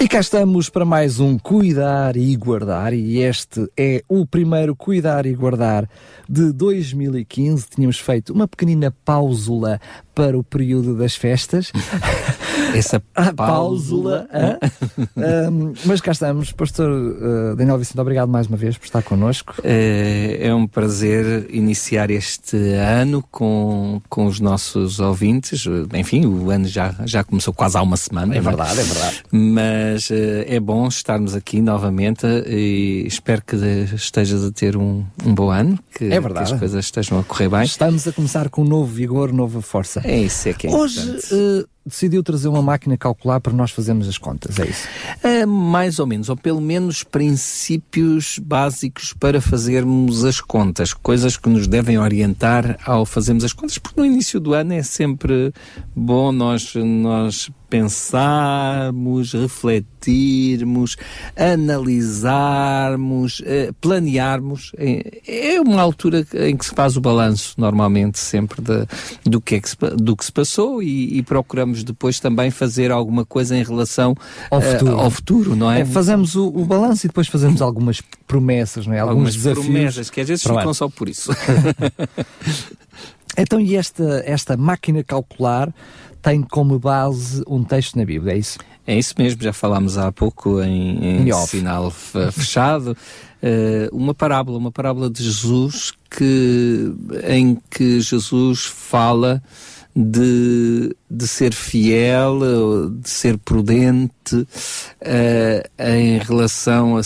E cá estamos para mais um Cuidar e Guardar, e este é o primeiro Cuidar e Guardar de 2015. Tínhamos feito uma pequenina pausula para o período das festas. Essa pausula. um, mas cá estamos. Pastor uh, Daniel Vicente, obrigado mais uma vez por estar connosco. É, é um prazer iniciar este ano com, com os nossos ouvintes. Enfim, o ano já, já começou quase há uma semana. É verdade, é verdade. Mas uh, é bom estarmos aqui novamente e espero que estejas a ter um, um bom ano, que, é verdade. que as coisas estejam a correr bem. Estamos a começar com novo vigor, nova força. É isso é que é Hoje uh, decidiu trazer uma máquina a calcular para nós fazermos as contas, é isso? Uh, mais ou menos, ou pelo menos princípios básicos para fazermos as contas, coisas que nos devem orientar ao fazermos as contas, porque no início do ano é sempre bom nós, nós pensarmos, refletirmos, analisarmos, uh, planearmos. É uma altura em que se faz o balanço, normalmente, sempre de, do, que é que se, do que se passou e, e, procuramos depois também fazer alguma coisa em relação ao futuro, uh, ao futuro não é? é fazemos o, o balanço e depois fazemos algumas promessas, não é? Alguns algumas desafios. promessas, que às vezes ficam só por isso. então, e esta, esta máquina calcular tem como base um texto na Bíblia, é isso? É isso mesmo, já falámos há pouco em, em sinal fechado. Uh, uma parábola, uma parábola de Jesus que, em que Jesus fala de, de ser fiel, de ser prudente uh, em relação a,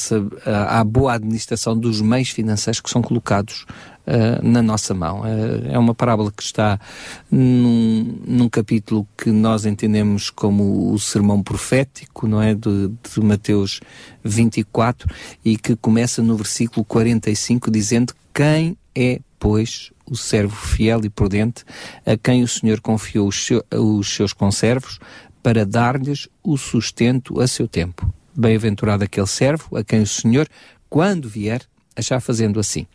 a, à boa administração dos meios financeiros que são colocados uh, na nossa mão. Uh, é uma parábola que está num, num, capítulo que nós entendemos como o sermão profético, não é? De, de Mateus 24 e que começa no versículo 45 dizendo: Quem é, pois, o servo fiel e prudente a quem o Senhor confiou os, seu, os seus conservos para dar-lhes o sustento a seu tempo? Bem-aventurado aquele servo a quem o Senhor, quando vier, achar fazendo assim.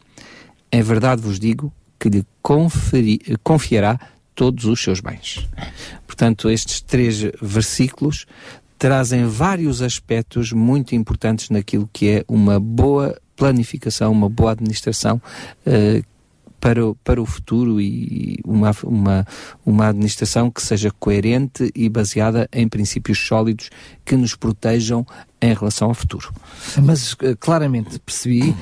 Em verdade vos digo que lhe conferi, confiará todos os seus bens. Portanto, estes três versículos trazem vários aspectos muito importantes naquilo que é uma boa planificação, uma boa administração uh, para, o, para o futuro e uma, uma, uma administração que seja coerente e baseada em princípios sólidos que nos protejam em relação ao futuro. Mas uh, claramente percebi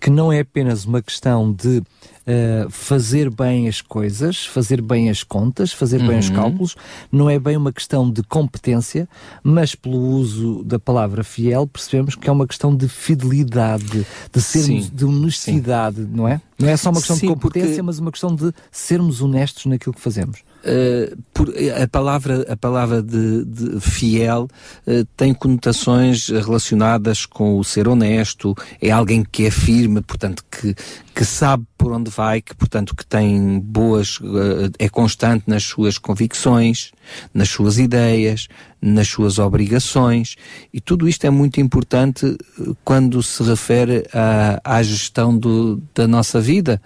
que não é apenas uma questão de uh, fazer bem as coisas, fazer bem as contas, fazer uhum. bem os uhum. cálculos, não é bem uma questão de competência, mas pelo uso da palavra fiel percebemos que é uma questão de fidelidade, de sermos, Sim. de honestidade, Sim. não é? Não é só uma questão Sim, de competência, porque... mas uma questão de sermos honestos naquilo que fazemos. Uh, por, a palavra, a palavra de, de fiel uh, tem conotações relacionadas com o ser honesto, é alguém que é firme, portanto, que, que sabe por onde vai, que, portanto, que tem boas, uh, é constante nas suas convicções, nas suas ideias, nas suas obrigações, e tudo isto é muito importante quando se refere à, à gestão do, da nossa vida.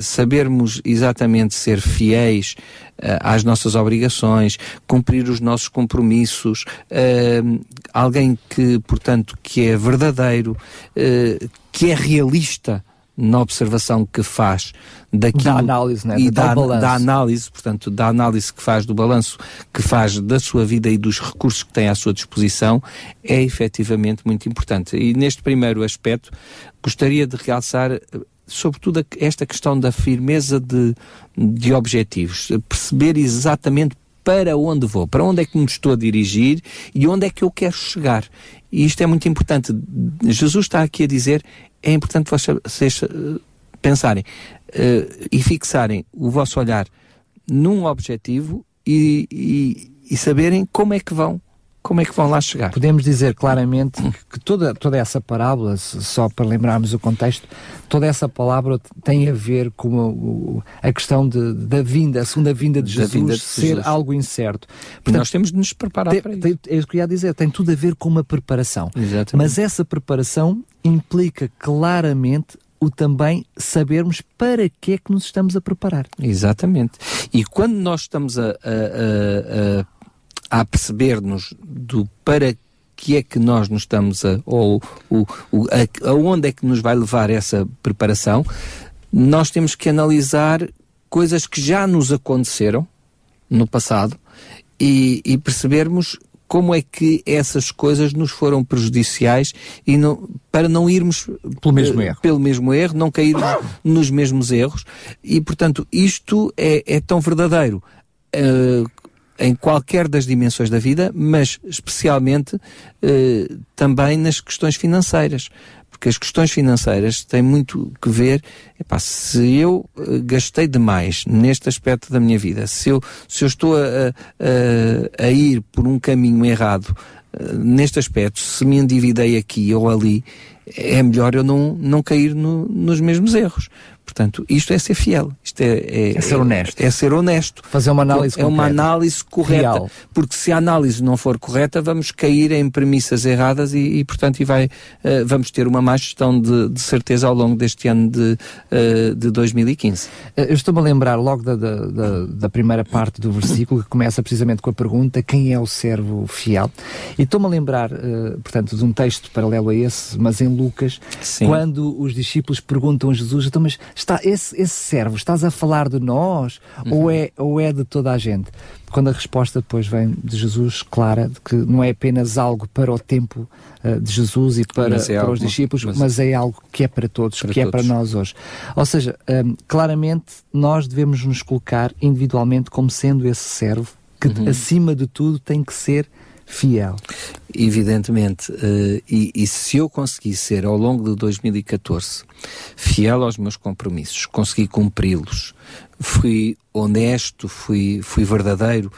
sabermos exatamente ser fiéis uh, às nossas obrigações, cumprir os nossos compromissos, uh, alguém que, portanto, que é verdadeiro, uh, que é realista na observação que faz daquilo da análise, né? e da, da, análise, portanto, da análise que faz do balanço que faz da sua vida e dos recursos que tem à sua disposição é efetivamente muito importante. E neste primeiro aspecto gostaria de realçar sobretudo esta questão da firmeza de, de objetivos, perceber exatamente para onde vou, para onde é que me estou a dirigir e onde é que eu quero chegar. E isto é muito importante. Jesus está aqui a dizer, é importante vocês eh, pensarem uh, e fixarem o vosso olhar num objetivo e, e, e saberem como é que vão como é que vão lá chegar? Podemos dizer claramente que toda, toda essa parábola, só para lembrarmos o contexto, toda essa palavra tem a ver com a, a questão de, da vinda, a segunda vinda de Jesus vinda de ser Jesus. algo incerto. Portanto, nós temos de nos preparar tem, para isso. Tem, é isso que eu ia dizer, tem tudo a ver com uma preparação. Exatamente. Mas essa preparação implica claramente o também sabermos para que é que nos estamos a preparar. Exatamente. E quando nós estamos a, a, a, a perceber-nos do para que é que nós nos estamos a, ou o, o, a, aonde é que nos vai levar essa preparação, nós temos que analisar coisas que já nos aconteceram no passado e, e percebermos como é que essas coisas nos foram prejudiciais e não, para não irmos pelo mesmo erro, pelo mesmo erro não cairmos nos mesmos erros. E portanto isto é, é tão verdadeiro. Uh, em qualquer das dimensões da vida, mas especialmente uh, também nas questões financeiras porque as questões financeiras têm muito que ver, epá, se eu uh, gastei demais neste aspecto da minha vida, se eu, se eu estou a, a, a ir por um caminho errado uh, neste aspecto, se me endividei aqui ou ali, é melhor eu não, não cair no, nos mesmos erros. Portanto, isto é ser fiel, isto é, é, é ser honesto. É, é, ser honesto. Fazer uma análise É uma análise correta. Real. Porque se a análise não for correta, vamos cair em premissas erradas e, e portanto, e vai, uh, vamos ter uma má gestão de, de, certeza ao longo deste ano de, uh, de 2015. Eh, eu estou-me a lembrar logo da, da, da, primeira parte do versículo, que começa precisamente com a pergunta: quem é o servo fiel? E estou-me a lembrar, uh, portanto, de um texto paralelo a esse, mas em Lucas, Sim. quando os discípulos perguntam a Jesus, então, mas está esse, esse servo, estás a falar de nós uhum. ou, é, ou é de toda a gente? Quando a resposta depois vem de Jesus clara, de que não é apenas algo para o tempo uh, de Jesus e para, é para os discípulos, mas... mas... é algo que é para todos, para que todos. é para nós hoje. Ou seja, um, claramente nós devemos nos colocar individualmente como sendo esse servo que, uhum. acima de tudo, tem que ser fiel. Evidentemente, uh, e, e, se eu conseguir ser ao longo de 2014 fiel aos meus compromissos, consegui cumpri-los, fui honesto, fui, fui verdadeiro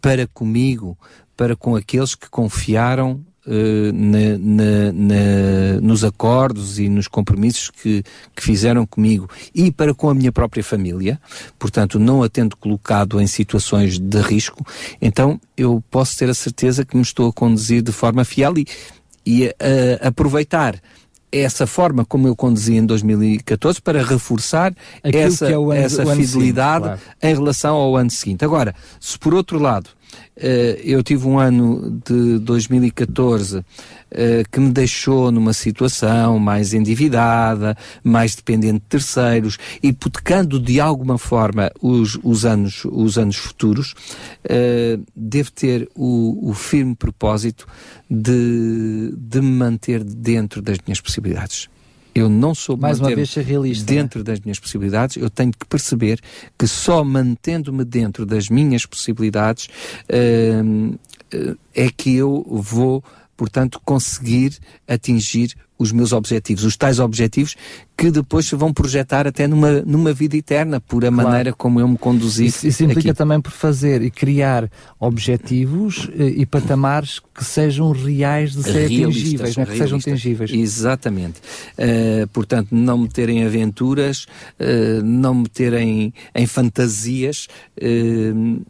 para comigo, para com aqueles que confiaram uh, na, na, na, nos acordos e nos compromissos que, que fizeram comigo e para com a minha própria família, portanto, não a tendo colocado em situações de risco, então eu posso ter a certeza que me estou a conduzir de forma fiel e, e a, a aproveitar essa forma como eu conduzi em 2014 para reforçar essa, é ano, essa fidelidade seguinte, claro. em relação ao ano seguinte. Agora, se por outro lado eu tive um ano de 2014 uh, eh, que me deixou numa situação mais endividada, mais dependente de terceiros, hipotecando de alguma forma os, os, anos, os anos futuros, uh, devo ter o, o firme propósito de, de me manter dentro das minhas possibilidades eu não sou mais uma vez realista é? dentro das minhas possibilidades eu tenho que perceber que só mantendo-me dentro das minhas possibilidades uh, é que eu vou portanto conseguir atingir os meus objetivos, os tais objetivos que depois se vão projetar até numa, numa vida eterna, por a claro. maneira como eu me conduzi. Isso, isso implica aqui. também por fazer e criar objetivos eh, e patamares que sejam reais de ser atingíveis, não é? que sejam tangíveis. Exatamente. Uh, portanto, não meterem aventuras, uh, não meterem em fantasias. Uh,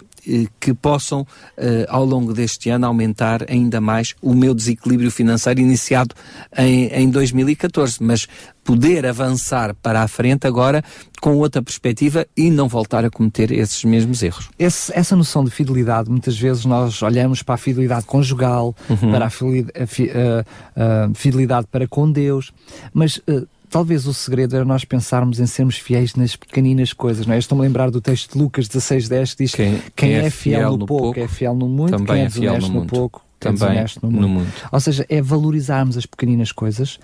que possam, eh, ao longo deste ano, aumentar ainda mais o meu desequilíbrio financeiro iniciado em, em 2014. Mas poder avançar para a frente agora com outra perspectiva e não voltar a cometer esses mesmos erros. Esse, essa noção de fidelidade, muitas vezes nós olhamos para a fidelidade conjugal, uhum. para a, fidelidade para com Deus, mas uh, talvez o segredo era nós pensarmos em sermos fiéis nas pequeninas coisas, não é? Estou-me a lembrar do texto de Lucas 16.10 que diz quem, quem, é, é, fiel, fiel no, pouco, pouco é fiel no muito, também quem é, é fiel no, no pouco é também é no, no mundo. Ou seja, é valorizarmos as pequeninas coisas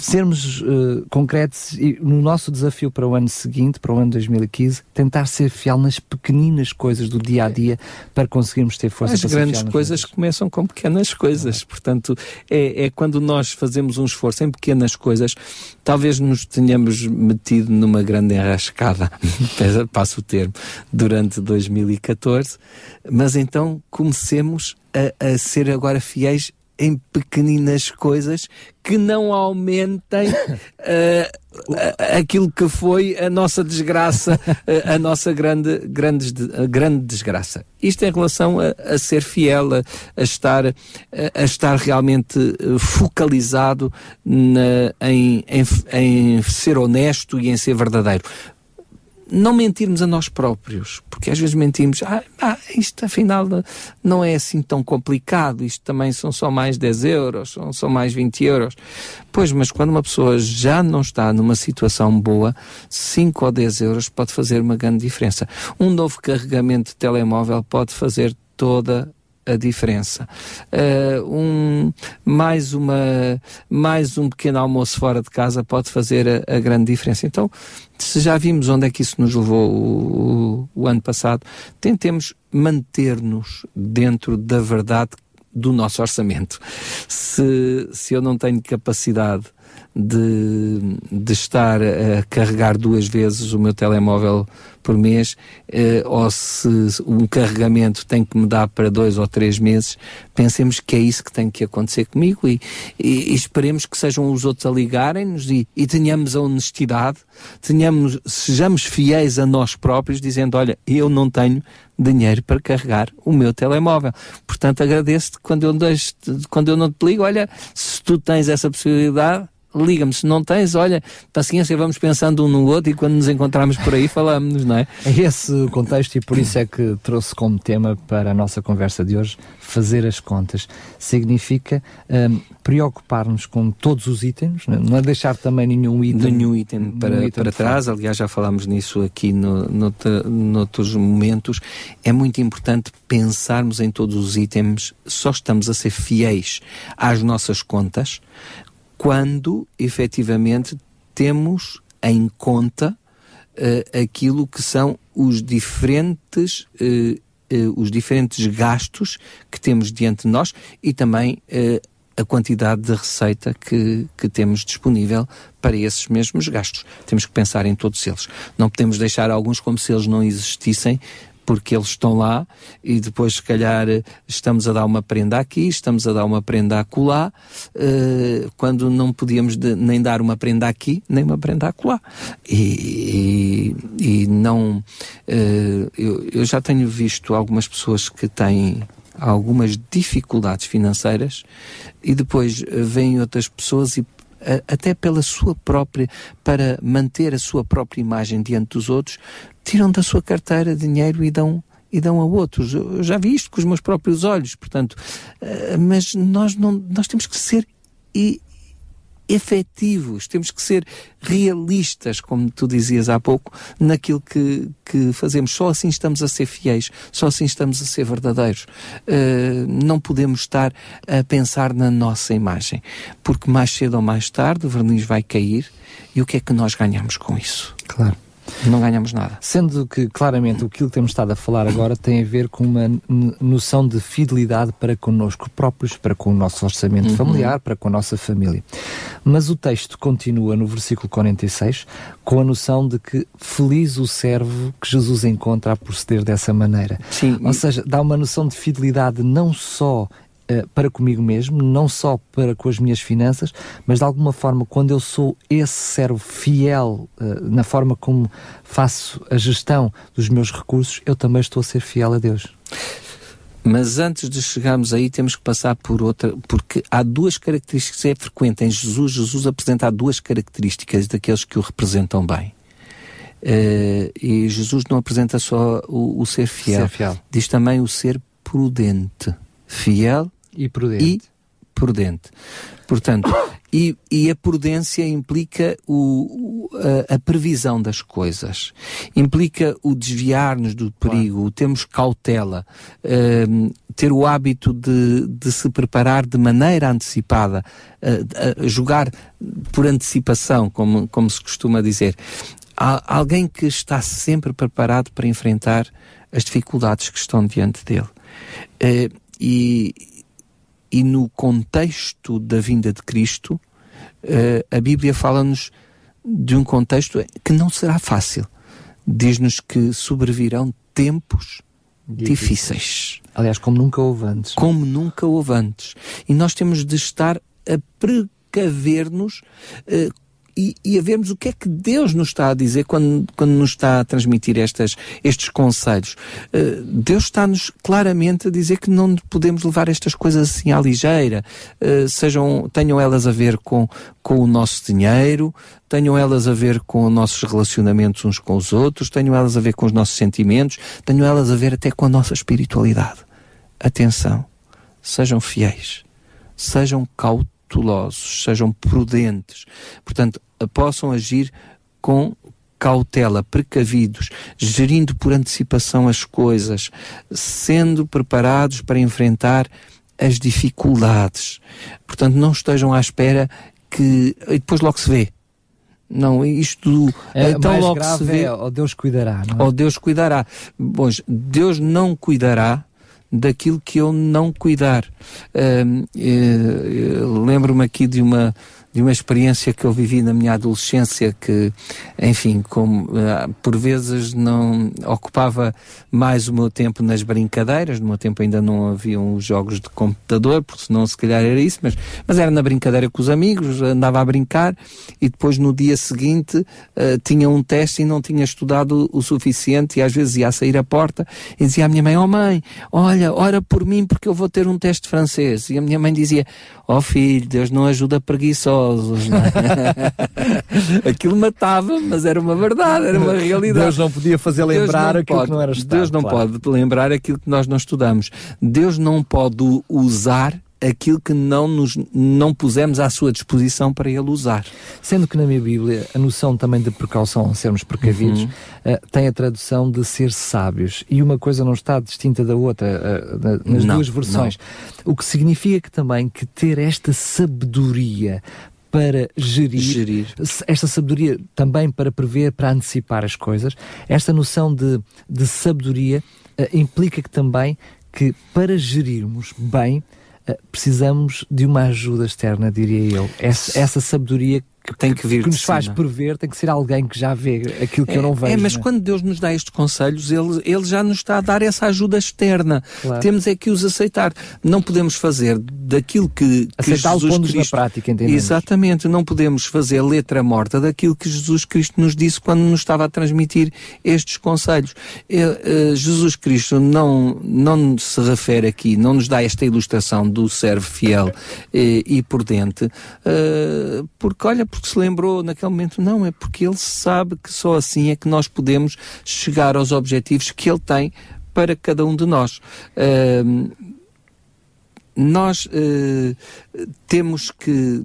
sermos uh, concretos e no nosso desafio para o ano seguinte, para o ano 2015, tentar ser fiel nas pequeninas coisas do dia a dia para conseguirmos ter força As grandes coisas começam com pequenas coisas, é. portanto, é, é quando nós fazemos um esforço em pequenas coisas, talvez nos tenhamos metido numa grande enrascada, passo o termo, durante 2014, mas então comecemos a, a ser agora fiéis em pequeninas coisas que não aumentem uh, aquilo que foi a nossa desgraça, a, a nossa grande, grande, grande desgraça. Isto em relação a, a ser fiel, a, a estar, a, estar realmente focalizado na, em, em, em ser honesto e em ser verdadeiro não mentirmos a nós próprios, porque às vezes mentimos, ah, ah, isto afinal não é assim tão complicado, isto também são só mais 10 euros, são só mais 20 euros. Pois, mas quando uma pessoa já não está numa situação boa, 5 ou 10 euros pode fazer uma grande diferença. Um novo carregamento de telemóvel pode fazer toda a diferença. Uh, um, mais, uma, mais um pequeno almoço fora de casa pode fazer a, a grande diferença. Então, se já vimos onde é que isso nos levou o, o, o ano passado, tentemos manter-nos dentro da verdade do nosso orçamento. Se, se eu não tenho capacidade de, de estar a carregar duas vezes o meu telemóvel por mês, eh, ou se um carregamento tem que me dar para dois ou três meses, pensemos que é isso que tem que acontecer comigo e, e, e esperemos que sejam os outros a ligarem-nos e, e tenhamos a honestidade, tenhamos, sejamos fiéis a nós próprios, dizendo: Olha, eu não tenho dinheiro para carregar o meu telemóvel. Portanto, agradeço-te quando eu, quando eu não te ligo, olha, se tu tens essa possibilidade, liga-me. Se não tens, olha, paciência, vamos pensando um no outro e quando nos encontrarmos por aí falamos, não é? É esse o contexto e por isso é que trouxe como tema para a nossa conversa de hoje fazer as contas. Significa um, preocupar-nos com todos os itens, não é deixar também nenhum item, nenhum item para, nenhum item para trás. Aliás, já falámos nisso aqui no, no, noutros momentos. É muito importante pensarmos em todos os itens, só estamos a ser fiéis às nossas contas quando efetivamente temos em conta uh, aquilo que são os diferentes, uh, os diferentes gastos que temos diante de nós e também a quantidade de receita que, que temos disponível para esses mesmos gastos. Temos que pensar em todos eles. Não podemos deixar alguns como se eles não existissem, porque eles estão lá e depois, se calhar, estamos a dar uma prenda aqui, estamos a dar uma prenda acolá, uh, quando não podíamos de, nem dar uma prenda aqui, nem uma prenda acolá. E, e, e não. Uh, eu, eu já tenho visto algumas pessoas que têm algumas dificuldades financeiras e depois vêm outras pessoas e até pela sua própria, para manter a sua própria imagem diante dos outros, tiram da sua carteira dinheiro e dão e dão a outros. Eu já vi isto com os meus próprios olhos, portanto, eh, mas nós não, nós temos que ser e efetivos, temos que ser realistas, como tu dizias há pouco, naquilo que, que fazemos. Só assim estamos a ser fiéis, só assim estamos a ser verdadeiros. Uh, não podemos estar a pensar na nossa imagem, porque mais cedo ou mais tarde o verniz vai cair e o que é que nós ganhamos com isso? Claro. Não ganhamos nada. Sendo que, claramente, o que temos estado a falar agora tem a ver com uma noção de fidelidade para connosco próprios, para com o nosso orçamento uhum. familiar, para com a nossa família. Mas o texto continua no versículo 46 com a noção de que feliz o servo que Jesus encontra a proceder dessa maneira. Sim. Ou seja, dá uma noção de fidelidade não só para comigo mesmo, não só para com as minhas finanças, mas de alguma forma, quando eu sou esse servo fiel uh, na forma como faço a gestão dos meus recursos, eu também estou a ser fiel a Deus. Mas antes de chegarmos aí, temos que passar por outra, porque há duas características que é frequente em Jesus. Jesus apresenta duas características daqueles que o representam bem. Uh, e Jesus não apresenta só o, o ser, fiel, ser fiel, diz também o ser prudente. Fiel e prudente. E prudente. Portanto, e, e, a prudência implica o, a, a, previsão das coisas, implica o desviar-nos do perigo, claro. termos cautela, uh, ter o hábito de, de, se preparar de maneira antecipada, uh, uh, jogar por antecipação, como, como se costuma dizer. Há alguém que está sempre preparado para enfrentar as dificuldades que estão diante dele. Uh, e, e no contexto da vinda de Cristo, uh, a Bíblia fala-nos de um contexto que não será fácil. Diz-nos que sobrevirão tempos difíceis. Aliás, como nunca houve antes. Como nunca houve antes. E nós temos de estar a precaver-nos uh, e, e a vermos o que é que Deus nos está a dizer quando, quando nos está a transmitir estas, estes conselhos. Uh, Deus está-nos claramente a dizer que não podemos levar estas coisas assim à ligeira, uh, sejam, tenham elas a ver com, com o nosso dinheiro, tenham elas a ver com os nossos relacionamentos uns com os outros, tenham elas a ver com os nossos sentimentos, tenham elas a ver até com a nossa espiritualidade. Atenção, sejam fiéis, sejam cautelosos, sejam prudentes. Portanto, possam agir com cautela, precavidos, gerindo por antecipação as coisas, sendo preparados para enfrentar as dificuldades. Portanto, não estejam à espera que. E depois logo se vê. Não, isto é, então mais logo grave se vê. É, ou Deus cuidará, não é? Ou Deus cuidará. Pois, Deus não cuidará daquilo que eu não cuidar. Uh, uh, Lembro-me aqui de uma de uma experiência que eu vivi na minha adolescência que, enfim, como uh, por vezes não ocupava mais o meu tempo nas brincadeiras, no meu tempo ainda não haviam os jogos de computador, porque senão se calhar era isso, mas, mas era na brincadeira com os amigos, andava a brincar e depois no dia seguinte uh, tinha um teste e não tinha estudado o suficiente e às vezes ia a sair à porta e dizia à minha mãe, oh mãe, olha, ora por mim porque eu vou ter um teste francês. E a minha mãe dizia, oh filho, Deus não ajuda preguiçosos idosos. É? Aquilo matava, mas era uma verdade, era uma realidade. Deus não podia fazer lembrar aquilo pode, que não era estudado. Deus não claro. pode lembrar aquilo que nós não estudamos. Deus não pode usar aquilo que não nos não pusemos à sua disposição para ele usar. Sendo que na minha Bíblia a noção também de precaução, sermos precavidos, uhum. uh, tem a tradução de ser sábios e uma coisa não está distinta da outra uh, nas não, duas versões. Não. O que significa que também que ter esta sabedoria para gerir, gerir, esta sabedoria também para prever, para antecipar as coisas, esta noção de, de sabedoria uh, implica que também que para gerirmos bem uh, precisamos de uma ajuda externa, diria eu. Essa, essa sabedoria que tem que vir que nos faz prever tem que ser alguém que já vê aquilo que é, eu não vejo. É, mas né? quando Deus nos dá estes conselhos, ele, ele já nos está a dar essa ajuda externa. Claro. Temos é que os aceitar. Não podemos fazer daquilo que, que Aceitar Jesus Cristo... na prática, entendemos. Exatamente, não podemos fazer letra morta daquilo que Jesus Cristo nos disse quando nos estava a transmitir estes conselhos. Uh, Jesus Cristo não, não se refere aqui, não nos dá esta ilustração do servo fiel e, e prudente, uh, porque olha, porque se lembrou naquele momento, não, é porque ele sabe que só assim é que nós podemos chegar aos objetivos que ele tem para cada um de nós. Uh, nós uh, temos que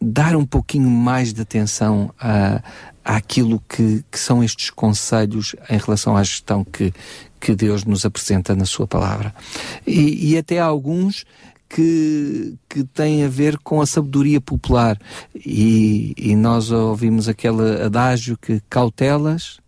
dar um pouquinho mais de atenção a, àquilo que, que são estes conselhos em relação à gestão que, que Deus nos apresenta na Sua palavra. E, e até alguns que, que tem a ver com a sabedoria popular. E, e nós ouvimos aquele adágio que cautelas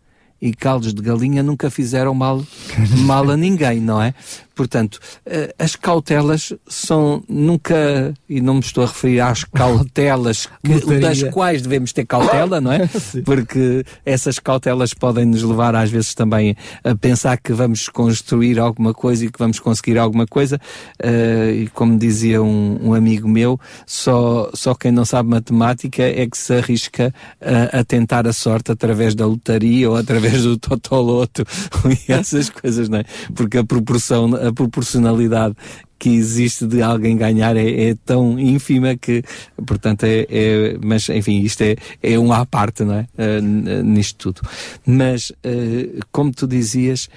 e caldos de galinha nunca fizeram mal, mal a ninguém, não é? Portanto, eh, as cautelas são nunca, e não me estou a referir às cautelas que, das quais devemos ter cautela, não é? Porque essas cautelas podem nos levar às vezes também a pensar que vamos construir alguma coisa e que vamos conseguir alguma coisa. Uh, e como dizia um, um, amigo meu, só, só quem não sabe matemática é que se arrisca a, a tentar a sorte através da lotaria ou através do totoloto e essas coisas, não é? Porque a proporção, a proporcionalidade que existe de alguém ganhar é, é tão ínfima que, portanto, é, é, mas enfim, isto é, é um à parte, não é? Uh, nisto tudo. Mas, uh, como tu dizias,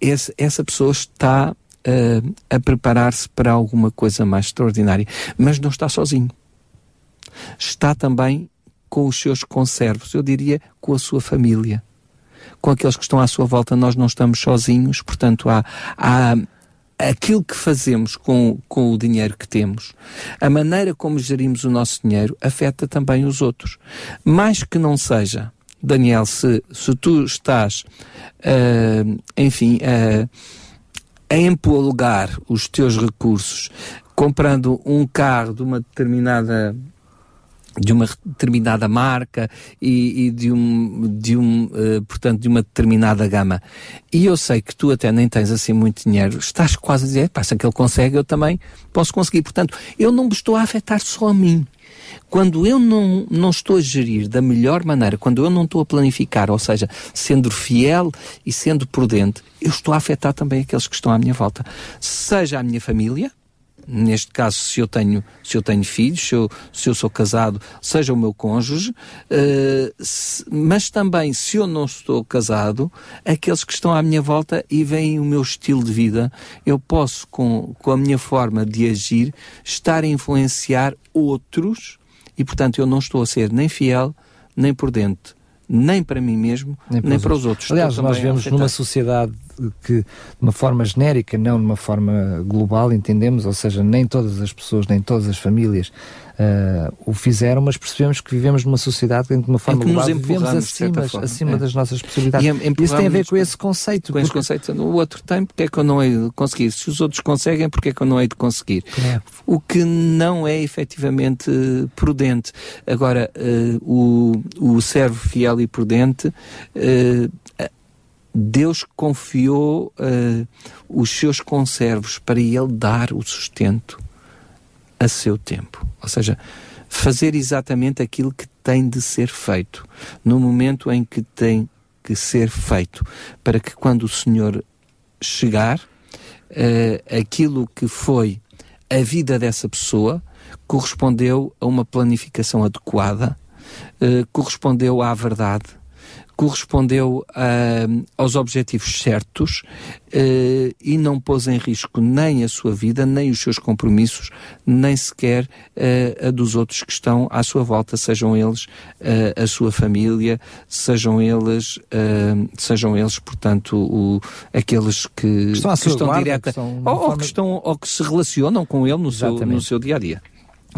esse, essa pessoa está uh, a preparar-se para alguma coisa mais extraordinária, mas não está sozinho. Está também com os seus conservos, eu diria com a sua família, com aqueles que estão à sua volta. Nós não estamos sozinhos, portanto, há, há aquilo que fazemos com, com o dinheiro que temos, a maneira como gerimos o nosso dinheiro, afeta também os outros. Mais que não seja, Daniel, se, se tu estás, uh, enfim, uh, a empolgar os teus recursos comprando um carro de uma determinada de uma determinada marca e, e de um, de um uh, portanto, de uma determinada gama. E eu sei que tu até nem tens assim muito dinheiro, estás quase a dizer, pá, se aquele consegue, eu também posso conseguir. Portanto, eu não me estou a afetar só a mim. Quando eu não, não estou a gerir da melhor maneira, quando eu não estou a planificar, ou seja, sendo fiel e sendo prudente, eu estou a afetar também aqueles que estão à minha volta. Seja a minha família, neste caso, se eu tenho, se eu tenho filhos, se eu, se eu sou casado, seja o meu cônjuge, uh, se, mas também, se eu não estou casado, aqueles que estão à minha volta e veem o meu estilo de vida, eu posso, com, com a minha forma de agir, estar a influenciar outros e, portanto, eu não estou a ser nem fiel, nem prudente nem para mim mesmo, nem para, nem os, para os outros. Aliás, nós vivemos numa sociedade que, de uma forma genérica, não de uma forma global, entendemos, ou seja, nem todas as pessoas, nem todas as famílias uh, o fizeram, mas percebemos que vivemos numa sociedade em que, de uma forma global, vivemos acima, acima é. das nossas possibilidades. E Isso tem a ver com esse conceito. Com porque... esse conceito. O outro tem, porque é que eu não hei de conseguir? Se os outros conseguem, porque é que eu não hei de conseguir? É. O que não é efetivamente prudente. Agora, uh, o, o servo fiel e prudente uh, Deus confiou os seus conservos para ele dar o sustento a seu tempo. Ou seja, fazer exatamente aquilo que tem de ser feito, no momento em que tem que ser feito, para que quando o Senhor chegar, uh, aquilo que foi a vida dessa pessoa correspondeu a uma planificação adequada, uh, correspondeu à verdade, correspondeu uh, aos objetivos certos uh, e não pôs em risco nem a sua vida, nem os seus compromissos, nem sequer uh, a dos outros que estão à sua volta, sejam eles a sua família, sejam eles, sejam eles, portanto, o, aqueles que, que estão, que estão guarda, direta, que ou, ou, que estão, ou que se relacionam com ele no, seu, no seu dia a dia.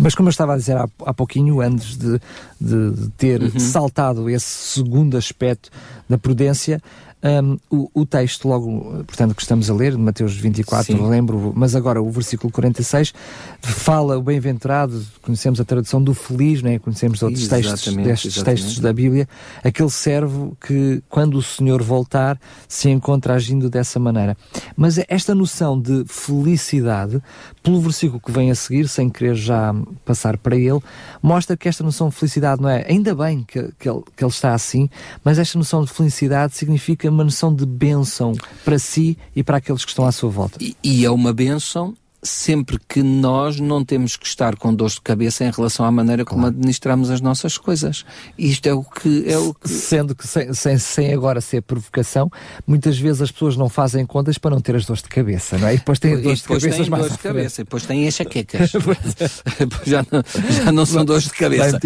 Mas como eu estava a dizer há, há pouquinho, antes de, de, de ter uhum. saltado esse segundo aspecto da prudência, um, o, o, texto, logo, portanto, que estamos a ler, de Mateus 24, Sim. lembro, mas agora o versículo 46, fala o bem-aventurado, conhecemos a tradução do feliz, né? conhecemos outros textos, destes exatamente. textos da Bíblia, aquele servo que, quando o Senhor voltar, se encontra agindo dessa maneira. Mas esta noção de felicidade, pelo versículo que vem a seguir, sem querer já passar para ele, mostra que esta noção de felicidade não é, ainda bem que, que, ele, que ele está assim, mas esta noção de felicidade significa uma noção de bênção para si e para aqueles que estão à sua volta. E, e é uma bênção sempre que nós não temos que estar com dor de cabeça em relação à maneira como claro. administramos as nossas coisas. Isto é o que é o que... Sendo que sem, sem, sem, agora ser provocação, muitas vezes as pessoas não fazem contas para não ter as dores de cabeça, não é? E depois têm dores de cabeça mais dores de cabeça, e depois têm enxaquecas. já, não, já não são dores de cabeça.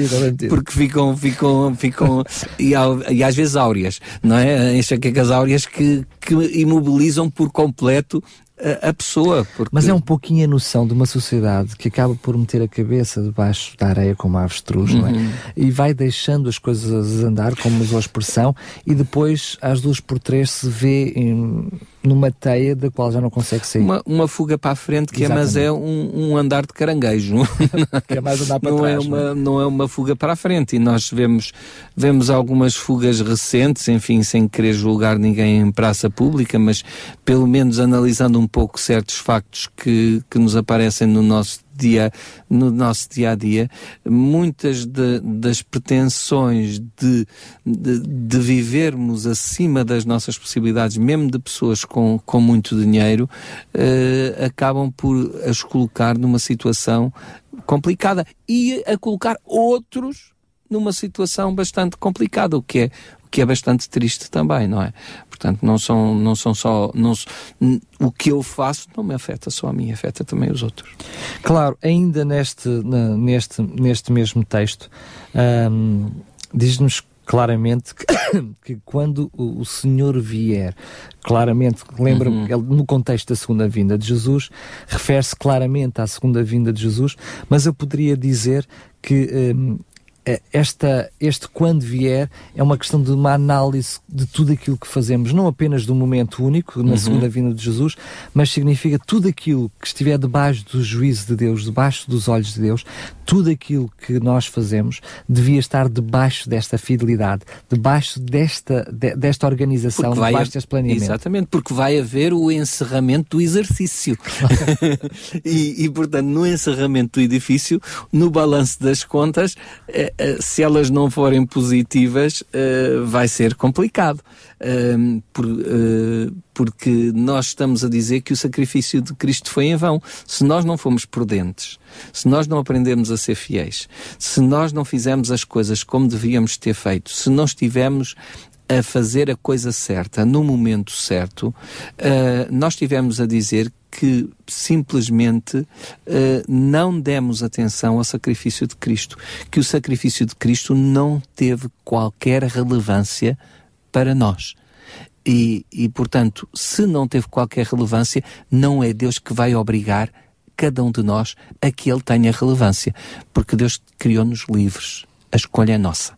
Porque ficam, ficam, ficam e, e, às vezes áureas, não é? Enxaquecas áureas que, que imobilizam por completo a, a pessoa. Porque... Mas é um pouquinho a noção de uma sociedade que acaba por meter a cabeça debaixo da areia como a avestruz, uhum. não é? Uhum. E vai deixando as coisas andar, como usou a expressão, e depois, às duas por três, se vê em numa teia da qual já não consegue sair. Uma, uma fuga para a frente, que é, mas é um, um, andar de caranguejo. que é mais andar para não trás. É uma, não, é? não é uma fuga para a frente. E nós vemos, vemos algumas fugas recentes, enfim, sem querer julgar ninguém em praça pública, mas pelo menos analisando um pouco certos factos que, que nos aparecem no nosso dia, no nosso dia a dia, muitas de, das pretensões de, de, de, vivermos acima das nossas possibilidades, mesmo de pessoas com, com muito dinheiro, uh, acabam por as colocar numa situação complicada e a colocar outros numa situação bastante complicada, o que é que é bastante triste também, não é? Portanto, não são, não são só. Não, o que eu faço não me afeta só a mim, afeta também os outros. Claro, ainda neste, neste, neste mesmo texto, hum, diz-nos claramente que, que, quando o, Senhor vier, claramente, lembra uhum. no contexto da segunda vinda de Jesus, refere-se claramente à segunda vinda de Jesus, mas eu poderia dizer que um, eh, esta, este quando vier é uma questão de uma análise de tudo aquilo que fazemos, não apenas do momento único, na uhum. segunda vinda de Jesus, mas significa tudo aquilo que estiver debaixo do juízo de Deus, debaixo dos olhos de Deus, tudo aquilo que nós fazemos devia estar debaixo desta fidelidade, debaixo desta, de, desta organização, porque debaixo deste planeamento. Exatamente, porque vai haver o encerramento do exercício. e, e, portanto, no encerramento do edifício, no balanço das contas, eh, se elas não forem positivas, eh, vai ser complicado. Por, porque nós estamos a dizer que o sacrifício de Cristo foi em vão. Se nós não fomos prudentes, se nós não aprendemos a ser fiéis, se nós não fizemos as coisas como devíamos ter feito, se não estivemos a fazer a coisa certa no momento certo, nós tivemos a dizer que simplesmente uh, não demos atenção ao sacrifício de Cristo, que o sacrifício de Cristo não teve qualquer relevância para nós. E, e, portanto, se não teve qualquer relevância, não é Deus que vai obrigar cada um de nós a que ele tenha relevância, porque Deus criou-nos livres. A escolha é nossa,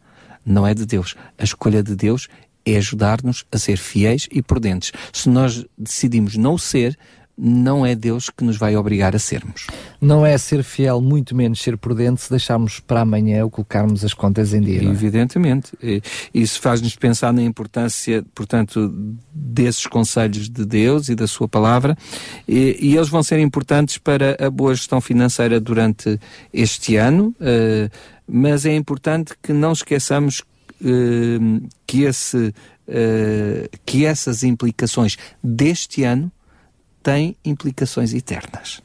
não é de Deus. A escolha de Deus é ajudar-nos a ser fiéis e prudentes. Se nós decidimos não ser, não é Deus que nos vai obrigar a sermos. Não é ser fiel, muito menos ser prudente, se deixarmos para amanhã ou colocarmos as contas em dia. É? Evidentemente. Isso faz-nos pensar na importância, portanto, desses conselhos de Deus e da Sua palavra, e, e eles vão ser importantes para a boa gestão financeira durante este ano, uh, mas é importante que não esqueçamos uh, que, esse, uh, que essas implicações deste ano tem implicações eternas.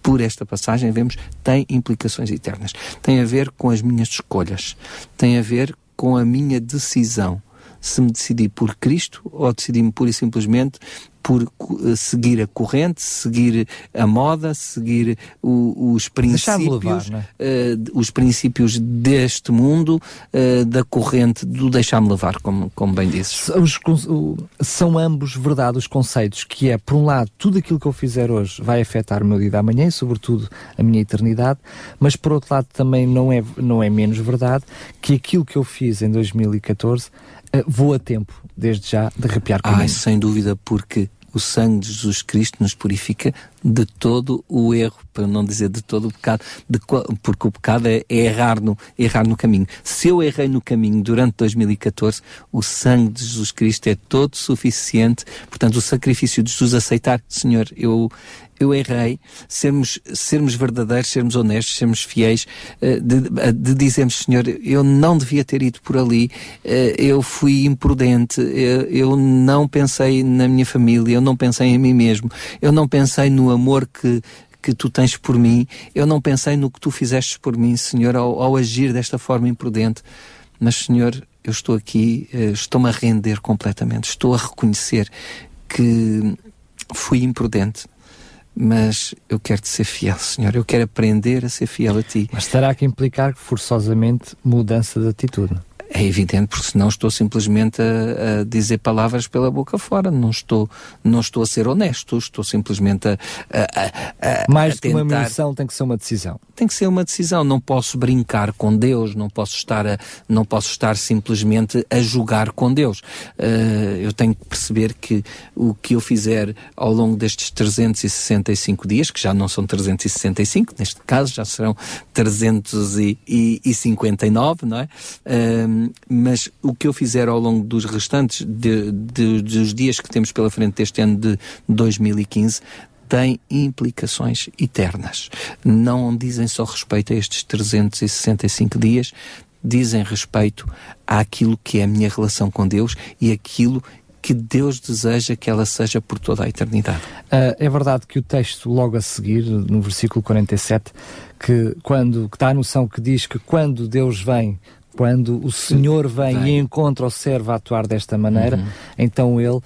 Por esta passagem, vemos, tem implicações eternas. Tem a ver com as minhas escolhas, tem a ver com a minha decisão. Se me decidi por Cristo ou decidi-me pura e simplesmente por uh, seguir a corrente, seguir a moda, seguir o, os princípios, levar, é? uh, os princípios deste mundo, uh, da corrente do deixar-me levar, como, como bem dizes. Os, são ambos verdade os conceitos, que é, por um lado, tudo aquilo que eu fizer hoje vai afetar o meu dia de amanhã e, sobretudo, a minha eternidade, mas, por outro lado, também não é, não é menos verdade que aquilo que eu fiz em 2014 vou a tempo, desde já, de arrepiar comigo. Ai, sem dúvida, porque o sangue de Jesus Cristo nos purifica de todo o erro, para não dizer de todo o pecado, de, porque o pecado é, é, errar, no, errar no caminho. Se eu errei no caminho durante 2014, o sangue de Jesus Cristo é todo suficiente, portanto, o sacrifício de Jesus aceitar, Senhor, eu, eu errei, sermos, sermos verdadeiros, sermos honestos, sermos fiéis, eh, de, de dizermos, Senhor, eu não devia ter ido por ali, eh, eu fui imprudente, eu não pensei na minha família, eu não pensei em mim mesmo, eu não pensei no amor que, que tu tens por mim, eu não pensei no que tu fizeste por mim, Senhor, ao, ao agir desta forma imprudente. Mas, Senhor, eu estou aqui, eh, estou-me a render completamente, estou a reconhecer que fui imprudente, mas eu quero te ser fiel, Senhor. Eu quero aprender a ser fiel a ti. Mas terá que implicar forçosamente mudança de atitude. É evidente, porque senão estou simplesmente a, a, dizer palavras pela boca fora. Não estou, não estou a ser honesto, estou simplesmente a. a, a Mais do que uma missão, tem que ser uma decisão. Tem que ser uma decisão. Não posso brincar com Deus, não posso estar, a, não posso estar simplesmente a jogar com Deus. Uh, eu tenho que perceber que o que eu fizer ao longo destes 365 dias, que já não são 365, neste caso já serão 359, não é? Uh, mas o que eu fizer ao longo dos restantes de, de, dos dias que temos pela frente deste ano de 2015 tem implicações eternas. Não dizem só respeito a estes 365 dias, dizem respeito àquilo que é a minha relação com Deus e aquilo que Deus deseja que ela seja por toda a eternidade. Uh, é verdade que o texto logo a seguir, no versículo 47, que quando que dá a noção que diz que quando Deus vem quando o Senhor vem, e encontra o servo a atuar desta maneira, uhum. então ele,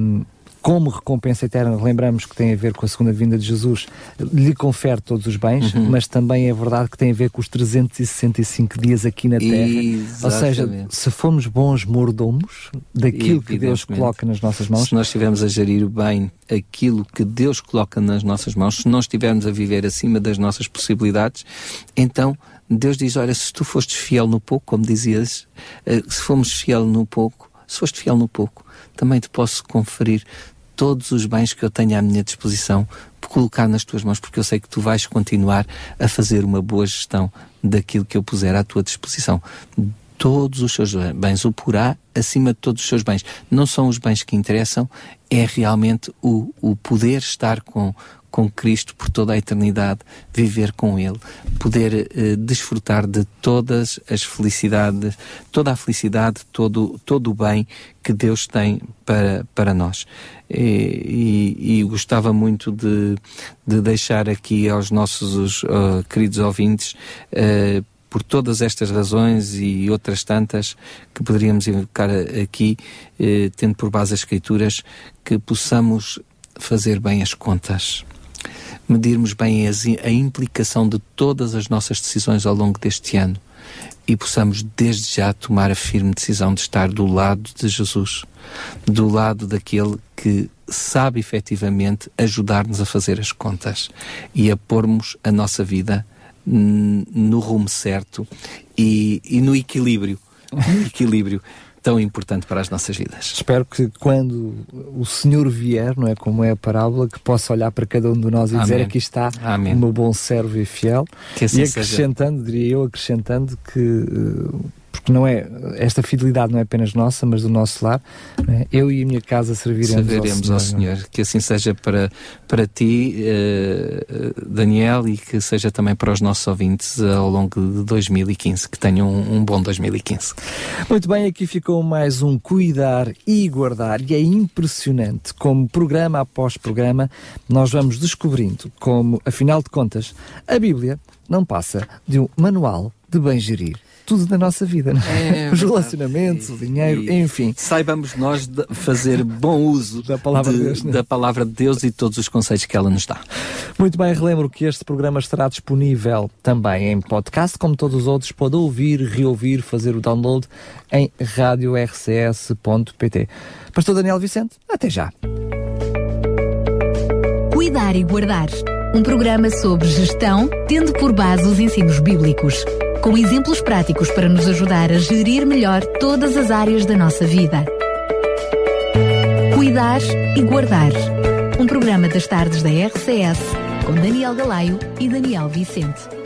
um, como recompensa eterna, lembramos que tem a ver com a segunda vinda de Jesus, lhe confere todos os bens, uhum. mas também é verdade que tem a ver com os 365 dias aqui na Terra. Exatamente. Ou seja, se formos bons mordomos daquilo que Deus coloca nas nossas mãos. Se nós estivermos a gerir bem aquilo que Deus coloca nas nossas mãos, se nós estivermos a viver acima das nossas possibilidades, então Deus diz: Olha, se tu fostes fiel no pouco, como dizias, uh, se fomos fiel no pouco, se foste fiel no pouco, também te posso conferir todos os bens que eu tenho à minha disposição, colocar nas tuas mãos, porque eu sei que tu vais continuar a fazer uma boa gestão daquilo que eu puser à tua disposição todos os seus bens, o porá acima de todos os seus bens. Não são os bens que interessam, é realmente o, o poder estar com, com Cristo por toda a eternidade, viver com Ele, poder eh, desfrutar de todas as felicidades, toda a felicidade, todo, todo o bem que Deus tem para, para nós. E, e, e gostava muito de, de deixar aqui aos nossos uh, queridos ouvintes uh, por todas estas razões e outras tantas que poderíamos invocar aqui, eh, tendo por base as Escrituras, que possamos fazer bem as contas, medirmos bem a implicação de todas as nossas decisões ao longo deste ano e possamos desde já tomar a firme decisão de estar do lado de Jesus, do lado daquele que sabe efetivamente ajudar-nos a fazer as contas e a pormos a nossa vida no rumo certo e, e no equilíbrio. No equilíbrio tão importante para as nossas vidas. Espero que quando o Senhor vier, não é como é a parábola, que possa olhar para cada um de nós e Amém. dizer aqui está Amém. o meu bom servo e fiel. Assim e acrescentando, seja. diria eu, acrescentando que uh, porque não é esta fidelidade não é apenas nossa, mas do nosso lar. É? Eu e a minha casa serviremos, serviremos ao, Senhor, ao Senhor. Que assim seja para, para ti, uh, Daniel, e que seja também para os nossos ouvintes ao longo de 2015. Que tenham um, um bom 2015. Muito bem, aqui ficou mais um Cuidar e Guardar, e é impressionante como programa após programa nós vamos descobrindo como, afinal de contas, a Bíblia não passa de um manual de bem gerir tudo da nossa vida, é? é? Os relacionamentos, e, o dinheiro, e, enfim. Saibamos nós de fazer bom uso da palavra de, de Deus, né? da palavra de Deus e todos os conceitos que ela nos dá. Muito bem, relembro que este programa estará disponível também em podcast, como todos os outros, pode ouvir, reouvir, fazer o download em radiorcs.pt. Pastor Daniel Vicente, até já. Cuidar e Guardar. Um programa sobre gestão, tendo por base os ensinos bíblicos com exemplos práticos para nos ajudar a gerir melhor todas as áreas da nossa vida. Cuidar e Guardar. Um programa das tardes da RCS, com Daniel Galaio e Daniel Vicente.